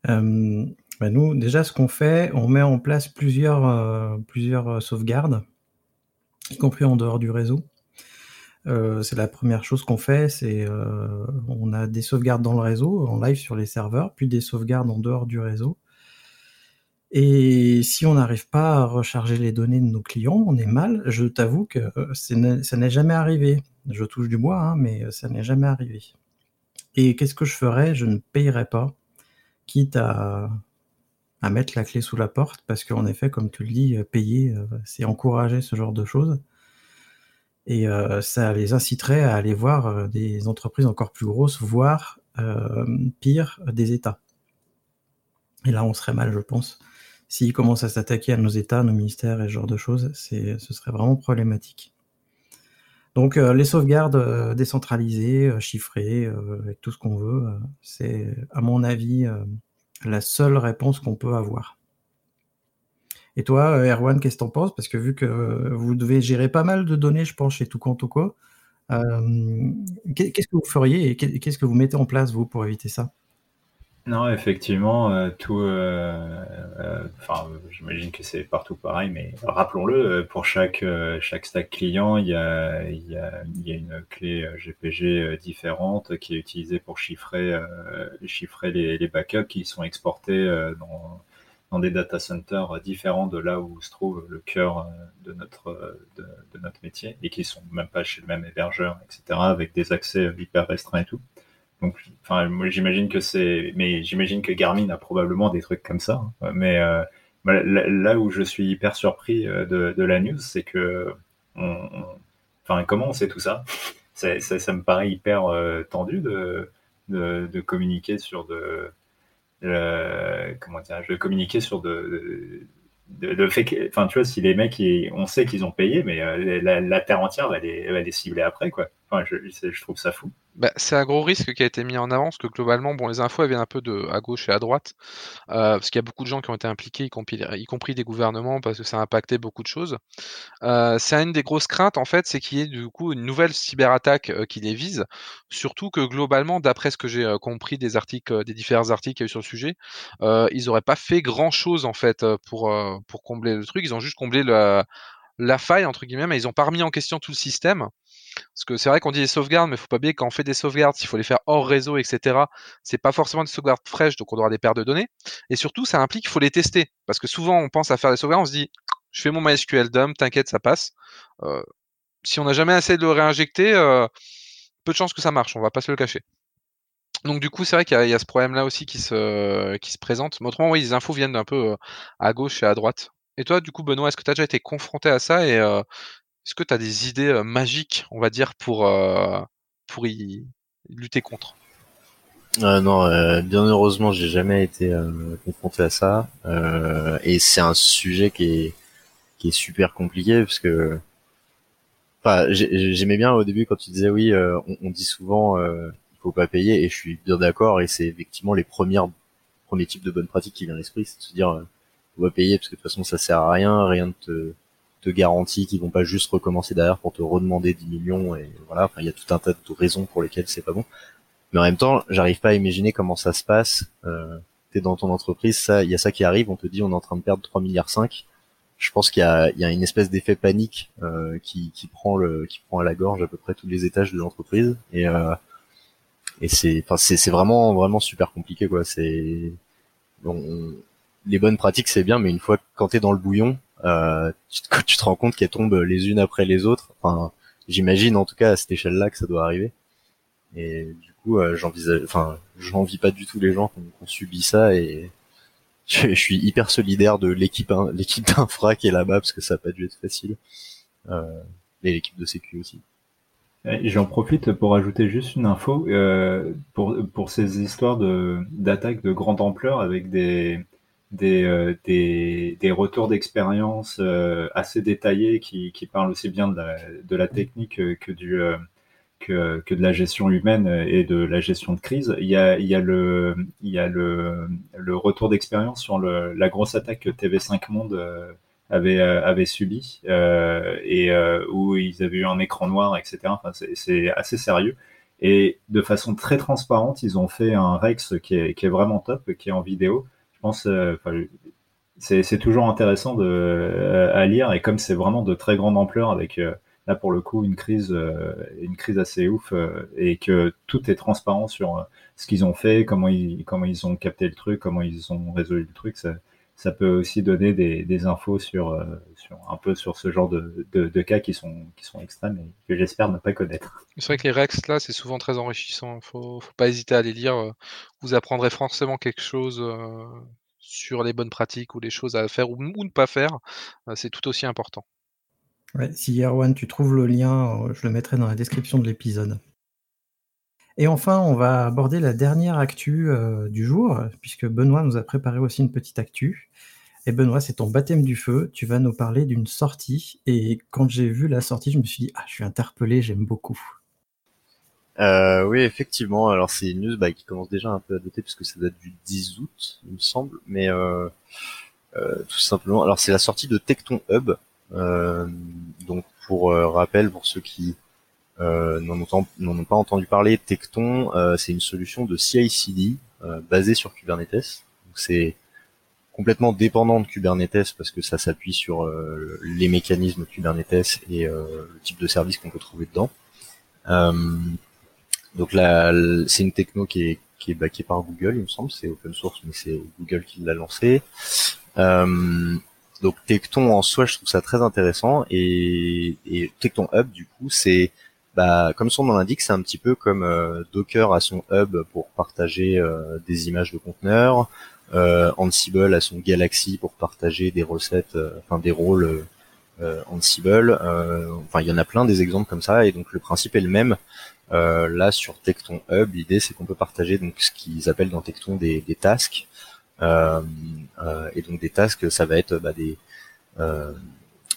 Euh, bah, nous, déjà, ce qu'on fait, on met en place plusieurs, plusieurs sauvegardes, y compris en dehors du réseau. Euh, c'est la première chose qu'on fait, c'est euh, on a des sauvegardes dans le réseau, en live sur les serveurs, puis des sauvegardes en dehors du réseau. Et si on n'arrive pas à recharger les données de nos clients, on est mal. Je t'avoue que euh, ça n'est jamais arrivé. Je touche du bois, hein, mais ça n'est jamais arrivé. Et qu'est-ce que je ferais? Je ne payerais pas, quitte à, à mettre la clé sous la porte, parce qu'en effet, comme tu le dis, payer, c'est encourager ce genre de choses. Et euh, ça les inciterait à aller voir euh, des entreprises encore plus grosses, voire euh, pire, des États. Et là, on serait mal, je pense. S'ils commencent à s'attaquer à nos États, nos ministères et ce genre de choses, ce serait vraiment problématique. Donc les sauvegardes décentralisées, chiffrées, avec tout ce qu'on veut, c'est à mon avis la seule réponse qu'on peut avoir. Et toi, euh, Erwan, qu'est-ce que t'en penses? Parce que vu que vous devez gérer pas mal de données, je pense, chez Toucan euh, qu'est-ce que vous feriez et qu'est-ce que vous mettez en place, vous, pour éviter ça? Non, effectivement, euh, tout. Enfin, j'imagine que c'est partout pareil, mais rappelons-le, pour chaque, chaque stack client, il y, a, y a une clé GPG différente qui est utilisée pour chiffrer, chiffrer les, les backups qui sont exportés dans dans des data centers différents de là où se trouve le cœur de notre, de, notre métier et qui sont même pas chez le même hébergeur, etc., avec des accès hyper restreints et tout. Donc, enfin, j'imagine que c'est, mais j'imagine que Garmin a probablement des trucs comme ça. Hein. Mais bah, là où je suis hyper surpris de, la news, c'est que enfin, comment on sait tout ça? Ça, me paraît hyper tendu de, de, communiquer sur de, euh, comment dire, je communiquer sur de, de, de, fait que, enfin, tu vois, si les mecs, on sait qu'ils ont payé, mais euh, la, la, terre entière va les, va les cibler après, quoi. Je, trouve ça fou. Bah, c'est un gros risque qui a été mis en avant, parce que globalement, bon, les infos viennent un peu de à gauche et à droite, euh, parce qu'il y a beaucoup de gens qui ont été impliqués, y compris, des gouvernements, parce que ça a impacté beaucoup de choses. Euh, c'est une des grosses craintes, en fait, c'est qu'il y ait du coup une nouvelle cyberattaque euh, qui les vise, surtout que globalement, d'après ce que j'ai compris des articles, des différents articles qu'il y a eu sur le sujet, ils n'auraient pas fait grand chose en fait pour combler le truc, ils ont juste comblé la, la faille entre guillemets, mais ils n'ont pas remis en question tout le système. Parce que c'est vrai qu'on dit des sauvegardes, mais faut pas oublier quand on fait des sauvegardes, s'il faut les faire hors réseau, etc., c'est pas forcément des sauvegardes fraîches, donc on avoir des paires de données. Et surtout, ça implique qu'il faut les tester. Parce que souvent, on pense à faire des sauvegardes, on se dit, je fais mon MySQL dump, t'inquiète, ça passe. Euh, si on n'a jamais essayé de le réinjecter, euh, peu de chances que ça marche, on va pas se le cacher. Donc du coup, c'est vrai qu'il y, a ce problème-là aussi qui se, présente. Mais autrement, oui, les infos viennent d'un peu euh, à gauche et à droite. Et toi, du coup, Benoît, est-ce que tu as déjà été confronté à ça est-ce que tu as des idées euh, magiques, on va dire, pour, euh, pour y lutter contre? Euh, non, bien heureusement, j'ai jamais été confronté à ça, et c'est un sujet qui est qui est super compliqué parce que, enfin, j'aimais bien au début quand tu disais oui, on, dit souvent il faut pas payer, et je suis bien d'accord, et c'est effectivement les premières premiers types de bonnes pratiques qui viennent à l'esprit, c'est de se dire on va payer parce que de toute façon ça sert à rien, rien ne te te garantit qu'ils vont pas juste recommencer derrière pour te redemander 10 millions et voilà. Enfin, il y a tout un tas de raisons pour lesquelles c'est pas bon. Mais en même temps, j'arrive pas à imaginer comment ça se passe. Euh, T'es dans ton entreprise, ça, il y a ça qui arrive, on te dit on est en train de perdre 3 milliards 5. Je pense qu'il y a, y a une espèce d'effet panique euh, qui, qui prend le, qui prend à la gorge à peu près tous les étages de l'entreprise et euh, et c'est, enfin c'est, c'est vraiment vraiment super compliqué quoi. C'est bon, les bonnes pratiques c'est bien, mais une fois quand t'es dans le bouillon, euh, tu, te, tu te rends compte qu'elles tombent les unes après les autres. Enfin, j'imagine en tout cas à cette échelle-là que ça doit arriver. Et du coup, euh, j'envisage, enfin, j'envie pas du tout les gens qui ont, subi ça et (laughs) je, suis hyper solidaire de l'équipe, l'équipe d'infra qui est là-bas parce que ça a pas dû être facile. Euh, et l'équipe de sécu aussi. J'en profite pour ajouter juste une info euh, pour pour ces histoires de d'attaques de grande ampleur avec des des, euh, des, des, retours d'expérience euh, assez détaillés qui, qui, parlent aussi bien de la, technique que, du, euh, que, de la gestion humaine et de la gestion de crise. Il y a, il y a, le, il y a le, le retour d'expérience sur la grosse attaque que TV5 Monde avait, avait subi et où ils avaient eu un écran noir, etc. Enfin, c'est assez sérieux. Et de façon très transparente, ils ont fait un Rex qui est, qui est vraiment top, qui est en vidéo je pense, euh, c'est toujours intéressant euh, à lire et comme c'est vraiment de très grande ampleur avec euh, là pour le coup une crise, une crise assez ouf et que tout est transparent sur ce qu'ils ont fait, comment ils, comment ils ont capté le truc, comment ils ont résolu le truc. Ça, peut aussi donner des, des infos sur, sur, un peu sur ce genre de, de, cas qui sont, qui sont extrêmes et que j'espère ne pas connaître. C'est vrai que les Rex là, c'est souvent très enrichissant. Faut, faut pas hésiter à les lire. Vous apprendrez forcément quelque chose sur les bonnes pratiques ou les choses à faire ou, ne pas faire, euh, c'est tout aussi important. Ouais, si Erwan, tu trouves le lien, euh, je le mettrai dans la description de l'épisode. Et enfin, on va aborder la dernière actu euh, du jour, puisque Benoît nous a préparé aussi une petite actu. Et Benoît, c'est ton baptême du feu. Tu vas nous parler d'une sortie. Et quand j'ai vu la sortie, je me suis dit, ah, je suis interpellé, j'aime beaucoup. Euh, oui, effectivement. Alors c'est une news bah, qui commence déjà un peu à dater puisque ça date du 10 août, il me semble. Mais euh, tout simplement, alors c'est la sortie de Tecton Hub. Donc pour rappel, pour ceux qui n'en ont, pas entendu parler, Tecton, c'est une solution de CI/CD basée sur Kubernetes. C'est complètement dépendant de Kubernetes parce que ça s'appuie sur les mécanismes Kubernetes et le type de service qu'on peut trouver dedans. Euh, donc là, c'est une techno qui est qui est backé par Google, il me semble. C'est open source, mais c'est Google qui l'a lancé. Euh, donc Tecton en soi, je trouve ça très intéressant. Et, et Tecton Hub, du coup, c'est bah, comme son nom l'indique, c'est un petit peu comme euh, Docker a son hub pour partager euh, des images de conteneurs, euh, Ansible a son Galaxy pour partager des recettes, enfin des rôles Ansible. enfin, il y en a plein des exemples comme ça, et donc le principe est le même. là, sur Tecton Hub, l'idée c'est qu'on peut partager donc ce qu'ils appellent dans Tecton des, des tasks. et donc des tasks, ça va être bah, des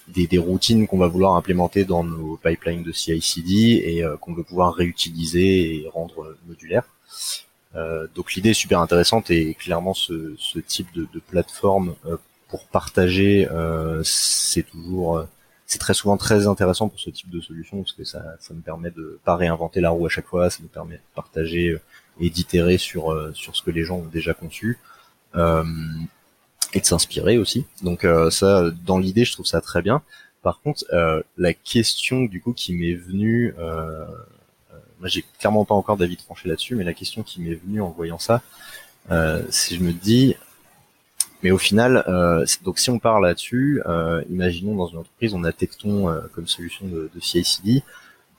des, routines qu'on va vouloir implémenter dans nos pipelines de CI/CD et euh, qu'on veut pouvoir réutiliser et rendre modulaire. Euh, donc l'idée est super intéressante et clairement ce, type de, plateforme euh, pour partager, c'est toujours, c'est très souvent très intéressant pour ce type de solution parce que ça, ça me permet de pas réinventer la roue à chaque fois, ça me permet de partager et d'itérer sur sur ce que les gens ont déjà conçu et de s'inspirer aussi. Donc euh, ça, dans l'idée, je trouve ça très bien. Par contre, euh, la question du coup qui m'est venue, euh, moi j'ai clairement pas encore d'avis tranché là-dessus, mais la question qui m'est venue en voyant ça, si je me dis, mais au final, donc si on part là-dessus, imaginons dans une entreprise, on a Tecton comme solution de, de CI/CD.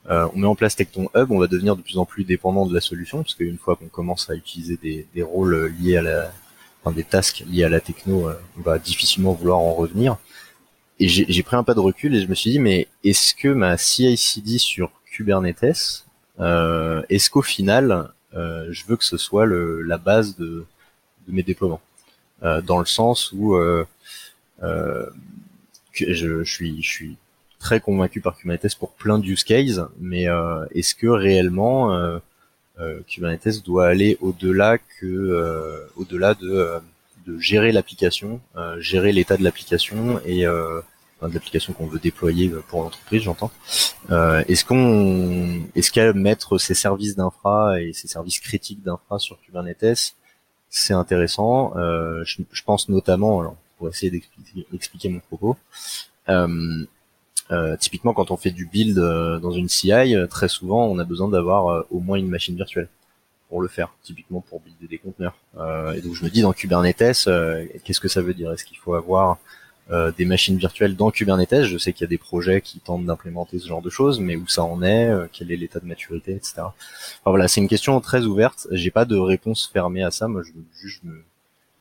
on met en place Tecton Hub, on va devenir de plus en plus dépendant de la solution, parce qu'une fois qu'on commence à utiliser des, des rôles liés à la, enfin, des tasks liés à la techno, euh, on va difficilement vouloir en revenir. Et j'ai pris un pas de recul et je me suis dit, mais est-ce que ma CI/CD sur Kubernetes, euh, est-ce qu'au final, euh, je veux que ce soit la base de, mes déploiements, euh, dans le sens où je, suis, je suis très convaincu par Kubernetes pour plein de use cases, mais est-ce que réellement Kubernetes doit aller au-delà que euh, au-delà de, euh, de gérer l'application, gérer l'état de l'application et de l'application qu'on veut déployer pour l'entreprise, j'entends. Euh, est-ce qu'on, est-ce qu'à mettre ces services d'infra et ces services critiques d'infra sur Kubernetes, c'est intéressant. Euh, je, je, pense notamment, alors, pour essayer d'expliquer mon propos, euh, euh, typiquement, quand on fait du build euh, dans une CI, euh, très souvent, on a besoin d'avoir au moins une machine virtuelle pour le faire, typiquement pour builder des conteneurs. et donc, je me dis dans Kubernetes, qu'est-ce que ça veut dire? Est-ce qu'il faut avoir des machines virtuelles dans Kubernetes? Je sais qu'il y a des projets qui tentent d'implémenter ce genre de choses, mais où ça en est Quel est l'état de maturité, etc. Enfin, voilà, c'est une question très ouverte. J'ai pas de réponse fermée à ça. Moi, je, juste, me,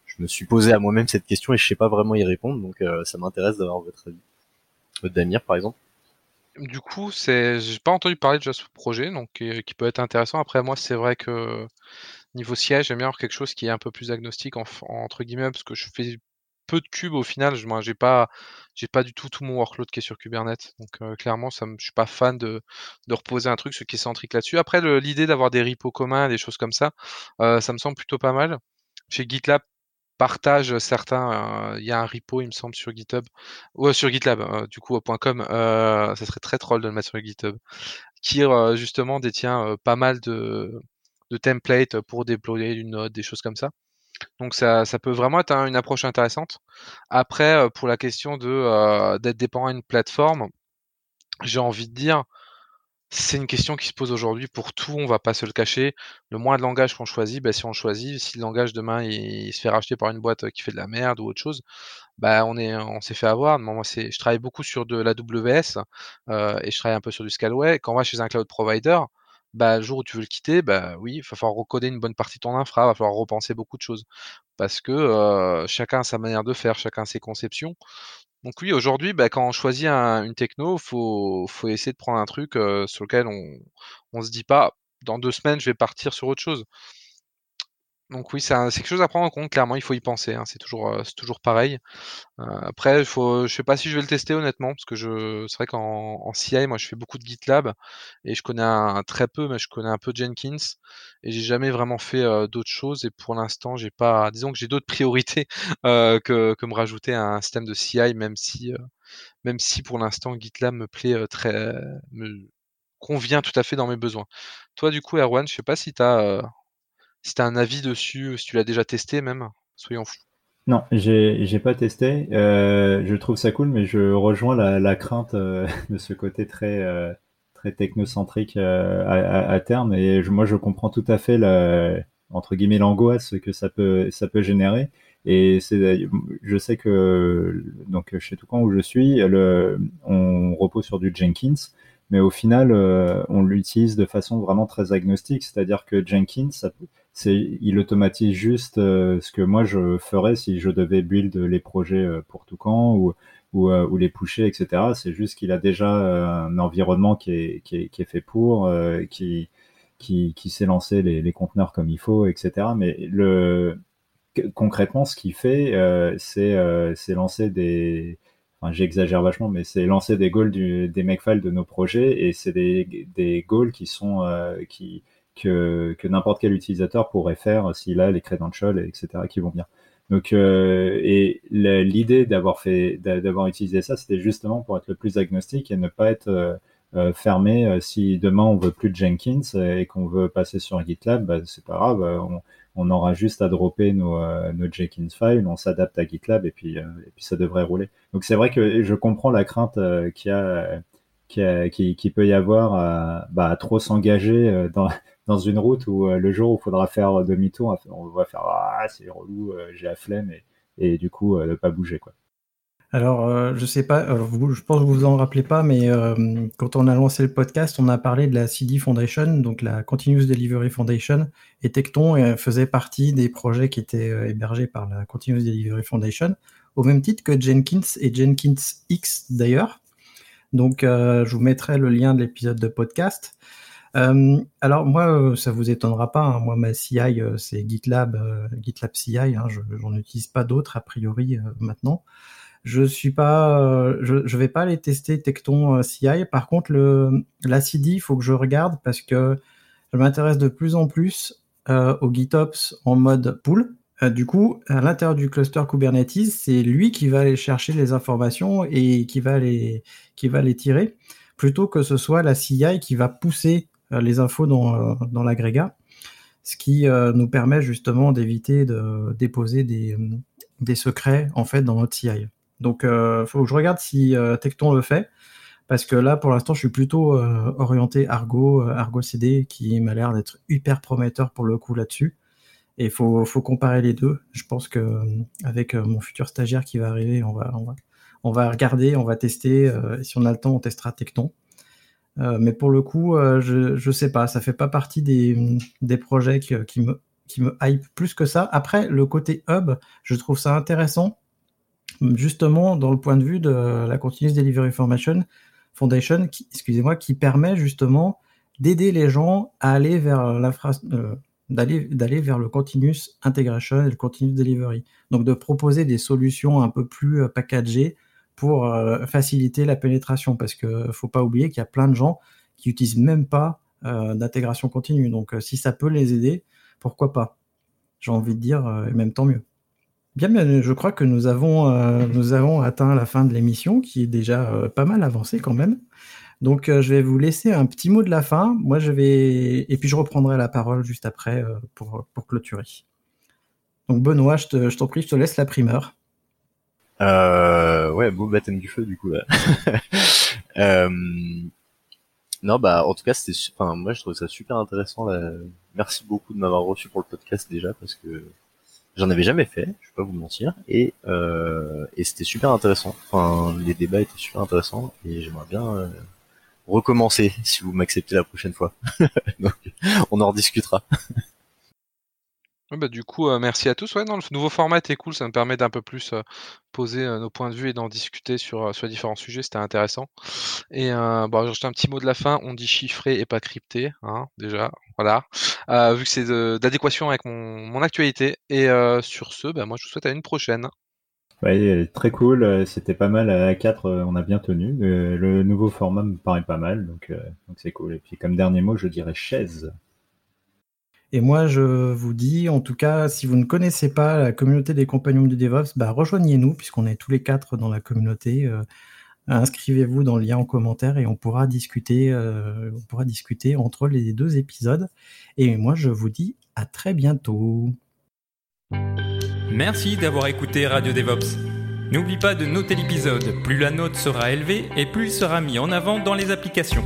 je me suis posé à moi-même cette question et je sais pas vraiment y répondre, donc ça m'intéresse d'avoir votre avis. Damir, par exemple Du coup, c'est, j'ai pas entendu parler de ce projet, donc qui, peut être intéressant. Après, moi, c'est vrai que niveau siège, j'aime bien avoir quelque chose qui est un peu plus agnostique entre guillemets, parce que je fais peu de cubes au final. Je, j'ai pas, j'ai pas du tout tout mon workload qui est sur Kubernetes. Donc euh, clairement, ça je suis pas fan de, de reposer un truc ce qui est centrique là-dessus. Après, l'idée d'avoir des repos communs, des choses comme ça, euh, ça me semble plutôt pas mal. Chez GitLab, partage certains. Il y a un repo, il me semble, sur GitHub ou sur GitLab, hein, du coup, au .com. ça serait très troll de le mettre sur GitHub, qui justement détient pas mal de, templates pour déployer une note, des choses comme ça. Donc ça, ça peut vraiment être une approche intéressante. Après, pour la question de d'être dépendant d'une plateforme, j'ai envie de dire, c'est une question qui se pose aujourd'hui pour tout, on va pas se le cacher. Le moins de langage qu'on choisit, bah, si on choisit, si le langage demain il, se fait racheter par une boîte qui fait de la merde ou autre chose, bah on est on s'est fait avoir. Moi, c'est je travaille beaucoup sur de la WS euh, et je travaille un peu sur du Scalway. Quand on va chez un cloud provider, bah le jour où tu veux le quitter, bah oui, il va falloir recoder une bonne partie de ton infra, il va falloir repenser beaucoup de choses parce que euh, chacun a sa manière de faire, chacun ses conceptions. Donc oui, aujourd'hui, bah, quand on choisit une techno, faut faut essayer de prendre un truc, sur lequel on on se dit pas: «Dans deux semaines, je vais partir sur autre chose». Donc oui, c'est quelque chose à prendre en compte, clairement, il faut y penser, hein, c'est toujours, c'est toujours pareil. après, il faut je sais pas si je vais le tester honnêtement, parce que je c'est vrai qu'en en CI, moi, je fais beaucoup de GitLab et je connais un très peu, mais je connais un peu Jenkins et j'ai jamais vraiment fait, d'autres choses et pour l'instant, j'ai pas disons que j'ai d'autres (laughs) priorités, que que me rajouter un système de CI même si, même si pour l'instant GitLab me plaît, très me convient tout à fait dans mes besoins. Toi, du coup, Erwan, je sais pas si tu as, si tu as un avis dessus, si tu l'as déjà testé même, soyons fous. Non, j'ai pas testé. Euh, je trouve ça cool, mais je rejoins la, crainte euh, (laughs) de ce côté très euh, technocentrique à, terme. Et moi, je comprends tout à fait guillemets l'angoisse que ça peut générer. Et je sais que donc chez Toucan où je suis, on repose sur du Jenkins, mais au final, on l'utilise de façon vraiment très agnostique, c'est-à-dire que Jenkins, il automatise juste ce que moi je ferais si je devais build les projets pour Toucan ou ou, euh, ou les pusher, etc. C'est juste qu'il a déjà euh, un environnement qui est, qui est, qui est fait pour, euh, qui, qui, qui sait lancer les, les, conteneurs comme il faut, etc. Mais le, concrètement, ce qu'il fait, euh, c'est euh, lancer des, j'exagère vachement, mais c'est lancer des goals des makefiles de nos projets et c'est des, des goals qui sont euh, qui que, n'importe quel utilisateur pourrait faire s'il a les credentials, etc. qui vont bien. Donc, euh, et l'idée d'avoir fait, d'avoir utilisé ça, c'était justement pour être le plus agnostique et ne pas être euh, fermé. Si demain on veut plus de Jenkins et qu'on veut passer sur GitLab, bah, c'est pas grave. On, aura juste à dropper nos, nos Jenkins files, on s'adapte à GitLab et puis, et puis ça devrait rouler. Donc c'est vrai que je comprends la crainte qu'il y a qui, peut y avoir à, bah, à trop s'engager (laughs) dans, une route où euh, le jour où il faudra faire demi-tour, on va faire ah c'est relou, euh, j'ai la flemme et, et du coup ne pas bouger quoi. Alors, je sais pas, je pense que vous vous en rappelez pas, mais quand on a lancé le podcast, on a parlé de la CD Foundation, donc la Continuous Delivery Foundation, et Tecton faisait partie des projets qui étaient hébergés par la Continuous Delivery Foundation, au même titre que Jenkins et Jenkins X d'ailleurs. Donc, je vous mettrai le lien de l'épisode de podcast. Euh, alors moi, euh, ça vous étonnera pas. Hein. moi, ma CI, euh, c'est GitLab, GitLab CI. Hein, je n'en utilise pas d'autres a priori maintenant. Je suis pas, je, je vais pas aller tester Tecton CI. Par contre, le la CD, il faut que je regarde parce que je m'intéresse de plus en plus au GitOps en mode pool. du coup, à l'intérieur du cluster Kubernetes, c'est lui qui va aller chercher les informations et qui va les, qui va les tirer, plutôt que ce soit la CI qui va pousser euh, les infos dans, euh, dans l'agrégat, ce qui euh, nous permet justement d'éviter de déposer des, des secrets en fait dans notre CI. Donc, il faut que je regarde si Tecton le fait, parce que là, pour l'instant, je suis plutôt orienté Argo, Argo CD, qui m'a l'air d'être hyper prometteur pour le coup là-dessus. Et il faut, comparer les deux. Je pense que avec mon futur stagiaire qui va arriver, on va, regarder, on va tester. si on a le temps, on testera Tecton. Euh, mais pour le coup, euh, je, je sais pas, ça fait pas partie des, projets qui, qui, me, qui me hype plus que ça. Après, le côté hub, je trouve ça intéressant, justement dans le point de vue de la Continuous Delivery Formation Foundation, qui, excusez-moi, qui permet justement d'aider les gens à aller vers. Euh, d'aller d'aller vers le continuous integration et le continuous delivery. Donc de proposer des solutions un peu plus packagées pour euh, faciliter la pénétration parce que faut pas oublier qu'il y a plein de gens qui utilisent même pas euh, d'intégration continue. Donc euh, si ça peut les aider, pourquoi pas? J'ai envie de dire, et même tant mieux. Bien, bien, je crois que nous avons, nous avons atteint la fin de l'émission, qui est déjà pas mal avancée quand même. Donc, je vais vous laisser un petit mot de la fin. Moi, je vais et puis je reprendrai la parole juste après pour, pour clôturer. Donc, Benoît, je t'en prie, je te laisse la primeur. Euh, ouais, beau baptême du feu du coup là. (laughs) euh, non bah en tout cas c'était, enfin moi je trouve ça super intéressant. Là. Merci beaucoup de m'avoir reçu pour le podcast déjà parce que j'en avais jamais fait, je vais pas vous mentir, et euh, c'était super intéressant. Enfin les débats étaient super intéressants et j'aimerais bien euh, recommencer si vous m'acceptez la prochaine fois. (laughs) Donc on en rediscutera. (laughs) bah, du coup, euh, merci à tous. Ouais, non, le nouveau format est cool, ça me permet d'un peu plus euh, poser euh, nos points de vue et d'en discuter sur, différents sujets, c'était intéressant. Et bon, j'ai un petit mot de la fin, on dit chiffré et pas crypté, hein, déjà, voilà, vu que c'est d'adéquation avec mon, actualité. Et sur ce, bah, moi je vous souhaite à une prochaine. Ouais, très cool, c'était pas mal à 4, on a bien tenu. Le, nouveau format me paraît pas mal, donc donc c'est cool. Et puis comme dernier mot, je dirais chaise. Et moi, je vous dis, en tout cas, si vous ne connaissez pas la communauté des compagnons du DevOps, bah, rejoignez-nous, puisqu'on est tous les quatre dans la communauté. Euh, inscrivez-vous dans le lien en commentaire et on pourra discuter, euh, on pourra discuter entre les deux épisodes. Et moi, je vous dis à très bientôt. Merci d'avoir écouté Radio DevOps. N'oublie pas de noter l'épisode. Plus la note sera élevée et plus il sera mis en avant dans les applications.